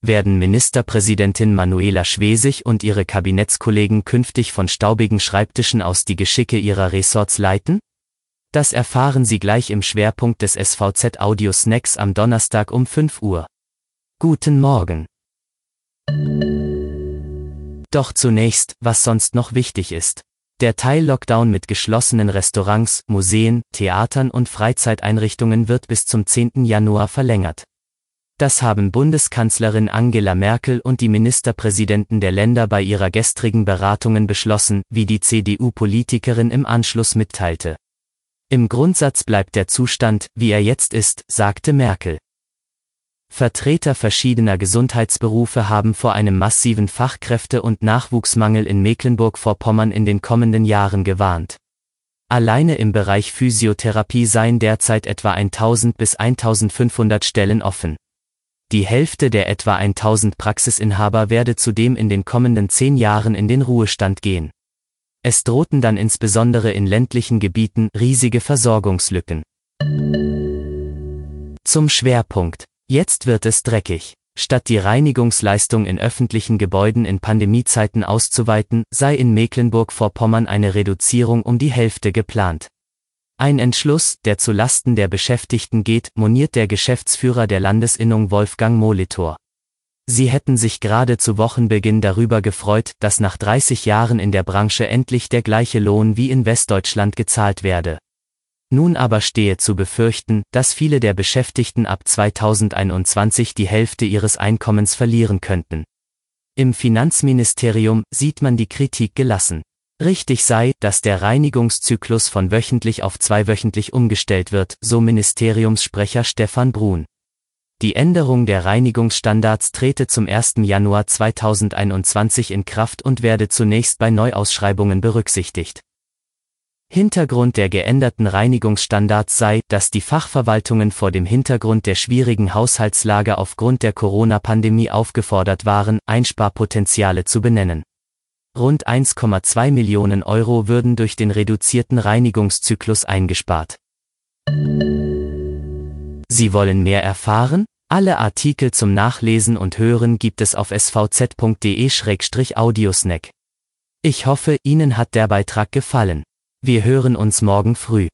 Werden Ministerpräsidentin Manuela Schwesig und ihre Kabinettskollegen künftig von staubigen Schreibtischen aus die Geschicke ihrer Ressorts leiten? Das erfahren Sie gleich im Schwerpunkt des SVZ Audio Snacks am Donnerstag um 5 Uhr. Guten Morgen. Doch zunächst, was sonst noch wichtig ist. Der Teil-Lockdown mit geschlossenen Restaurants, Museen, Theatern und Freizeiteinrichtungen wird bis zum 10. Januar verlängert. Das haben Bundeskanzlerin Angela Merkel und die Ministerpräsidenten der Länder bei ihrer gestrigen Beratungen beschlossen, wie die CDU-Politikerin im Anschluss mitteilte. Im Grundsatz bleibt der Zustand, wie er jetzt ist, sagte Merkel. Vertreter verschiedener Gesundheitsberufe haben vor einem massiven Fachkräfte- und Nachwuchsmangel in Mecklenburg-Vorpommern in den kommenden Jahren gewarnt. Alleine im Bereich Physiotherapie seien derzeit etwa 1000 bis 1500 Stellen offen. Die Hälfte der etwa 1000 Praxisinhaber werde zudem in den kommenden zehn Jahren in den Ruhestand gehen. Es drohten dann insbesondere in ländlichen Gebieten riesige Versorgungslücken. Zum Schwerpunkt. Jetzt wird es dreckig. Statt die Reinigungsleistung in öffentlichen Gebäuden in Pandemiezeiten auszuweiten, sei in Mecklenburg-Vorpommern eine Reduzierung um die Hälfte geplant. Ein Entschluss, der zu Lasten der Beschäftigten geht, moniert der Geschäftsführer der Landesinnung Wolfgang Molitor. Sie hätten sich gerade zu Wochenbeginn darüber gefreut, dass nach 30 Jahren in der Branche endlich der gleiche Lohn wie in Westdeutschland gezahlt werde. Nun aber stehe zu befürchten, dass viele der Beschäftigten ab 2021 die Hälfte ihres Einkommens verlieren könnten. Im Finanzministerium sieht man die Kritik gelassen. Richtig sei, dass der Reinigungszyklus von wöchentlich auf zweiwöchentlich umgestellt wird, so Ministeriumssprecher Stefan Brun. Die Änderung der Reinigungsstandards trete zum 1. Januar 2021 in Kraft und werde zunächst bei Neuausschreibungen berücksichtigt. Hintergrund der geänderten Reinigungsstandards sei, dass die Fachverwaltungen vor dem Hintergrund der schwierigen Haushaltslage aufgrund der Corona-Pandemie aufgefordert waren, Einsparpotenziale zu benennen. Rund 1,2 Millionen Euro würden durch den reduzierten Reinigungszyklus eingespart. Sie wollen mehr erfahren? Alle Artikel zum Nachlesen und Hören gibt es auf svz.de-audiosnack. Ich hoffe, Ihnen hat der Beitrag gefallen. Wir hören uns morgen früh.